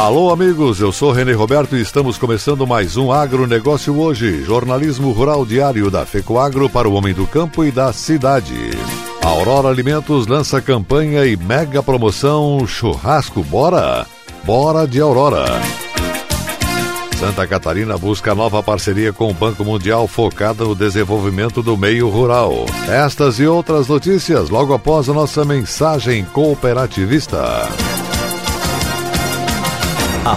Alô, amigos, eu sou René Roberto e estamos começando mais um Agronegócio Hoje, jornalismo rural diário da FECOAGro para o homem do campo e da cidade. Aurora Alimentos lança campanha e mega promoção Churrasco Bora? Bora de Aurora. Santa Catarina busca nova parceria com o Banco Mundial focada no desenvolvimento do meio rural. Estas e outras notícias logo após a nossa mensagem cooperativista. A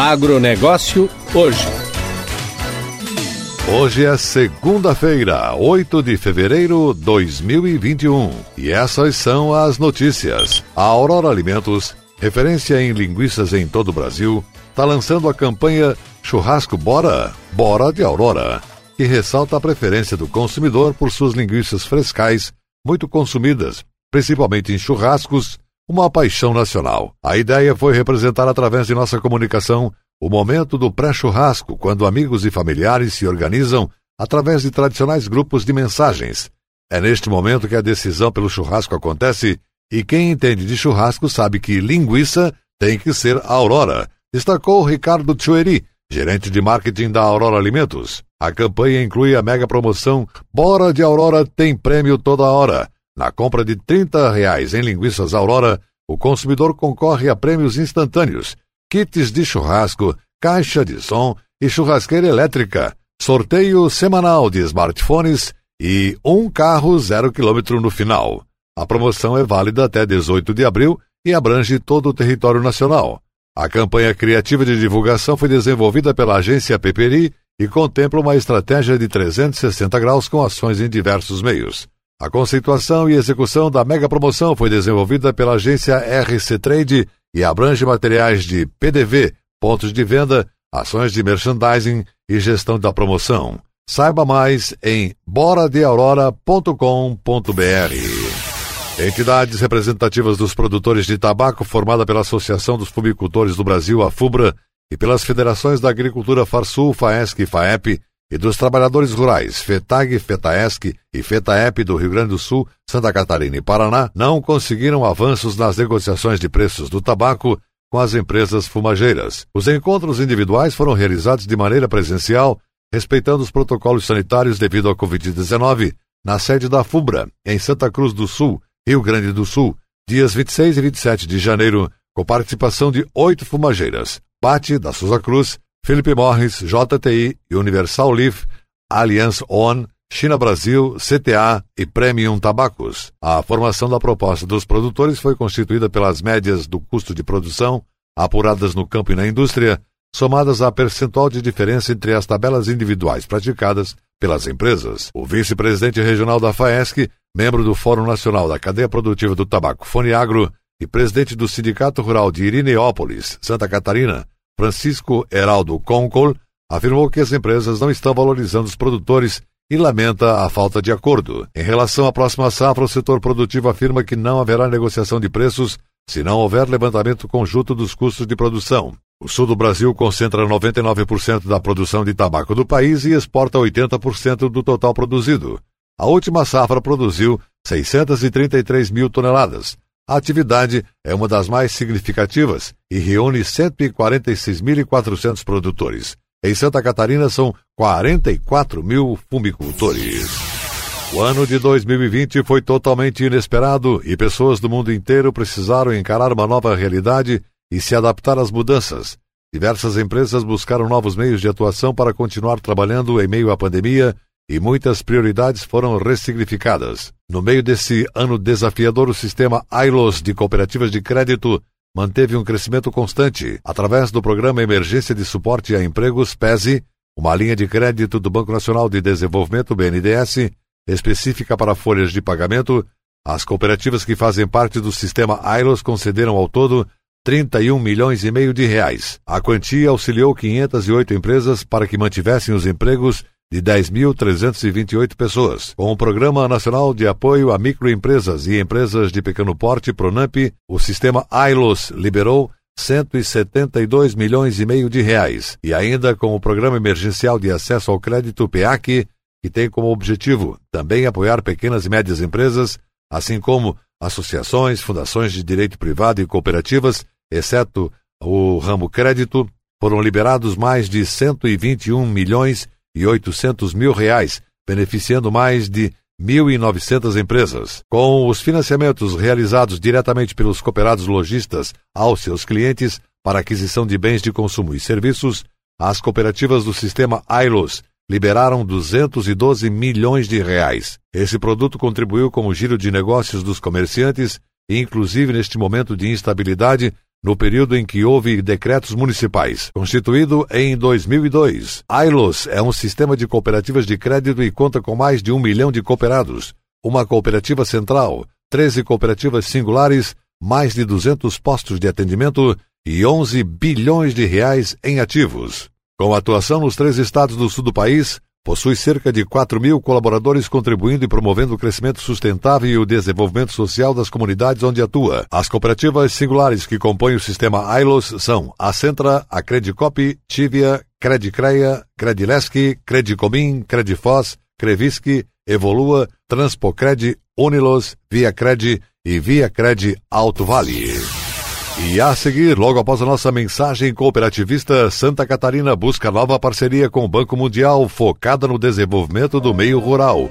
Agronegócio hoje. Hoje é segunda-feira, 8 de fevereiro de 2021. E essas são as notícias. A Aurora Alimentos, referência em linguiças em todo o Brasil, está lançando a campanha Churrasco Bora, Bora de Aurora, que ressalta a preferência do consumidor por suas linguiças frescais, muito consumidas, principalmente em churrascos, uma paixão nacional. A ideia foi representar através de nossa comunicação o momento do pré-churrasco, quando amigos e familiares se organizam através de tradicionais grupos de mensagens. É neste momento que a decisão pelo churrasco acontece e quem entende de churrasco sabe que linguiça tem que ser Aurora, destacou Ricardo Tchueri, gerente de marketing da Aurora Alimentos. A campanha inclui a mega promoção Bora de Aurora tem prêmio toda hora na compra de 30 reais em linguiças Aurora, o consumidor concorre a prêmios instantâneos, kits de churrasco, caixa de som e churrasqueira elétrica, sorteio semanal de smartphones e um carro zero quilômetro no final. A promoção é válida até 18 de abril e abrange todo o território nacional. A campanha criativa de divulgação foi desenvolvida pela agência Peperi e contempla uma estratégia de 360 graus com ações em diversos meios. A conceituação e execução da mega promoção foi desenvolvida pela agência RC Trade e abrange materiais de PDV, pontos de venda, ações de merchandising e gestão da promoção. Saiba mais em boradeaurora.com.br. Entidades representativas dos produtores de tabaco, formada pela Associação dos Fumicultores do Brasil, a FUBRA, e pelas Federações da Agricultura Farsul, FAESC e FAEP, e dos trabalhadores rurais FETAG, FETAESC e FETAEP do Rio Grande do Sul, Santa Catarina e Paraná não conseguiram avanços nas negociações de preços do tabaco com as empresas fumageiras. Os encontros individuais foram realizados de maneira presencial, respeitando os protocolos sanitários devido à Covid-19, na sede da FUBRA, em Santa Cruz do Sul, Rio Grande do Sul, dias 26 e 27 de janeiro, com participação de oito fumageiras: Bate, da Souza Cruz, Felipe Morris, JTI, Universal Leaf, Allianz On, China Brasil, CTA e Premium Tabacos. A formação da proposta dos produtores foi constituída pelas médias do custo de produção, apuradas no campo e na indústria, somadas à percentual de diferença entre as tabelas individuais praticadas pelas empresas. O vice-presidente regional da FAESC, membro do Fórum Nacional da Cadeia Produtiva do Tabaco Foniagro e presidente do Sindicato Rural de Irineópolis, Santa Catarina, Francisco Heraldo Concol, afirmou que as empresas não estão valorizando os produtores e lamenta a falta de acordo. Em relação à próxima safra, o setor produtivo afirma que não haverá negociação de preços se não houver levantamento conjunto dos custos de produção. O sul do Brasil concentra 99% da produção de tabaco do país e exporta 80% do total produzido. A última safra produziu 633 mil toneladas, a atividade é uma das mais significativas e reúne 146.400 produtores. Em Santa Catarina são 44 mil fumicultores. O ano de 2020 foi totalmente inesperado e pessoas do mundo inteiro precisaram encarar uma nova realidade e se adaptar às mudanças. Diversas empresas buscaram novos meios de atuação para continuar trabalhando em meio à pandemia e muitas prioridades foram ressignificadas. No meio desse ano desafiador, o sistema ILOS de cooperativas de crédito manteve um crescimento constante através do Programa Emergência de Suporte a Empregos, PESE, uma linha de crédito do Banco Nacional de Desenvolvimento, BNDES, específica para folhas de pagamento, as cooperativas que fazem parte do sistema AILOS concederam ao todo 31 milhões e meio de reais. A quantia auxiliou 508 empresas para que mantivessem os empregos de 10.328 pessoas. Com o Programa Nacional de Apoio a Microempresas e Empresas de Pequeno Porte, PRONAMP, o sistema AILOS liberou 172 milhões e meio de reais. E ainda com o Programa Emergencial de Acesso ao Crédito, PEAC, que tem como objetivo também apoiar pequenas e médias empresas, assim como associações, fundações de direito privado e cooperativas, exceto o ramo crédito, foram liberados mais de 121 milhões e 800 mil reais, beneficiando mais de 1.900 empresas. Com os financiamentos realizados diretamente pelos cooperados lojistas aos seus clientes para aquisição de bens de consumo e serviços, as cooperativas do sistema AILOS liberaram 212 milhões de reais. Esse produto contribuiu com o giro de negócios dos comerciantes, inclusive neste momento de instabilidade, no período em que houve decretos municipais. Constituído em 2002, AILOS é um sistema de cooperativas de crédito e conta com mais de um milhão de cooperados, uma cooperativa central, 13 cooperativas singulares, mais de 200 postos de atendimento e 11 bilhões de reais em ativos. Com atuação nos três estados do sul do país, possui cerca de 4 mil colaboradores contribuindo e promovendo o crescimento sustentável e o desenvolvimento social das comunidades onde atua. As cooperativas singulares que compõem o sistema AILOS são a Centra, a Credicop, Tivia, Credicreia, Credilesk, Credicomim, Credifós, Crevisc, Evolua, Transpocred, Unilos, Via Cred e Via Cred Alto Vale. E a seguir, logo após a nossa mensagem cooperativista, Santa Catarina busca nova parceria com o Banco Mundial focada no desenvolvimento do meio rural.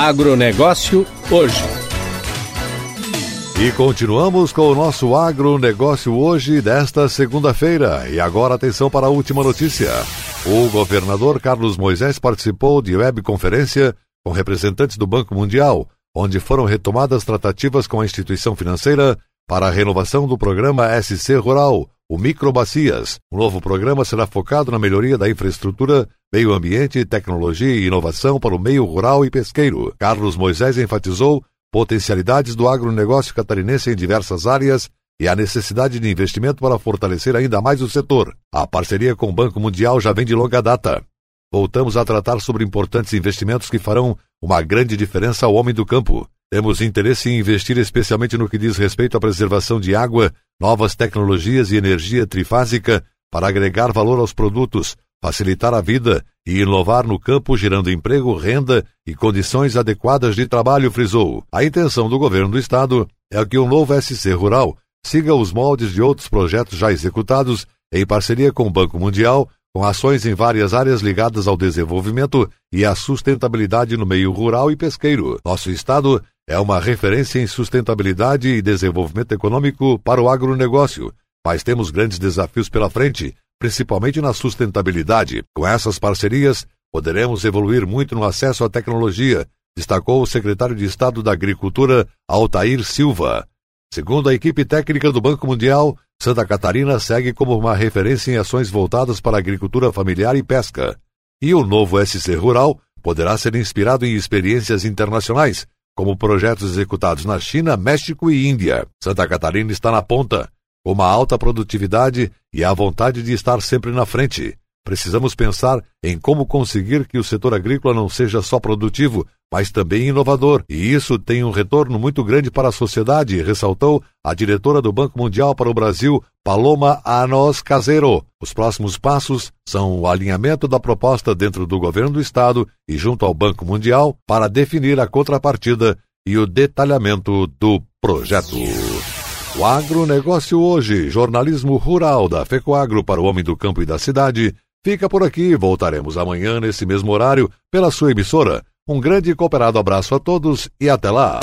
Agronegócio hoje. E continuamos com o nosso agronegócio hoje, desta segunda-feira. E agora atenção para a última notícia. O governador Carlos Moisés participou de webconferência com representantes do Banco Mundial, onde foram retomadas tratativas com a instituição financeira para a renovação do programa SC Rural, o Microbacias. O novo programa será focado na melhoria da infraestrutura, meio ambiente, tecnologia e inovação para o meio rural e pesqueiro. Carlos Moisés enfatizou potencialidades do agronegócio catarinense em diversas áreas e a necessidade de investimento para fortalecer ainda mais o setor. A parceria com o Banco Mundial já vem de longa data. Voltamos a tratar sobre importantes investimentos que farão uma grande diferença ao homem do campo. Temos interesse em investir especialmente no que diz respeito à preservação de água, novas tecnologias e energia trifásica para agregar valor aos produtos, facilitar a vida e inovar no campo, gerando emprego, renda e condições adequadas de trabalho, frisou. A intenção do governo do estado é que o novo SC Rural siga os moldes de outros projetos já executados em parceria com o Banco Mundial, com ações em várias áreas ligadas ao desenvolvimento e à sustentabilidade no meio rural e pesqueiro. Nosso estado é uma referência em sustentabilidade e desenvolvimento econômico para o agronegócio, mas temos grandes desafios pela frente, principalmente na sustentabilidade. Com essas parcerias, poderemos evoluir muito no acesso à tecnologia, destacou o secretário de Estado da Agricultura, Altair Silva. Segundo a equipe técnica do Banco Mundial, Santa Catarina segue como uma referência em ações voltadas para a agricultura familiar e pesca. E o novo SC Rural poderá ser inspirado em experiências internacionais, como projetos executados na China, México e Índia. Santa Catarina está na ponta, uma alta produtividade e a vontade de estar sempre na frente. Precisamos pensar em como conseguir que o setor agrícola não seja só produtivo, mas também inovador, e isso tem um retorno muito grande para a sociedade, ressaltou a diretora do Banco Mundial para o Brasil, Paloma Anos Caseiro. Os próximos passos são o alinhamento da proposta dentro do governo do Estado e junto ao Banco Mundial para definir a contrapartida e o detalhamento do projeto. O agronegócio hoje, jornalismo rural da FECOAGro para o homem do campo e da cidade, Fica por aqui, voltaremos amanhã nesse mesmo horário pela sua emissora. Um grande e cooperado abraço a todos e até lá.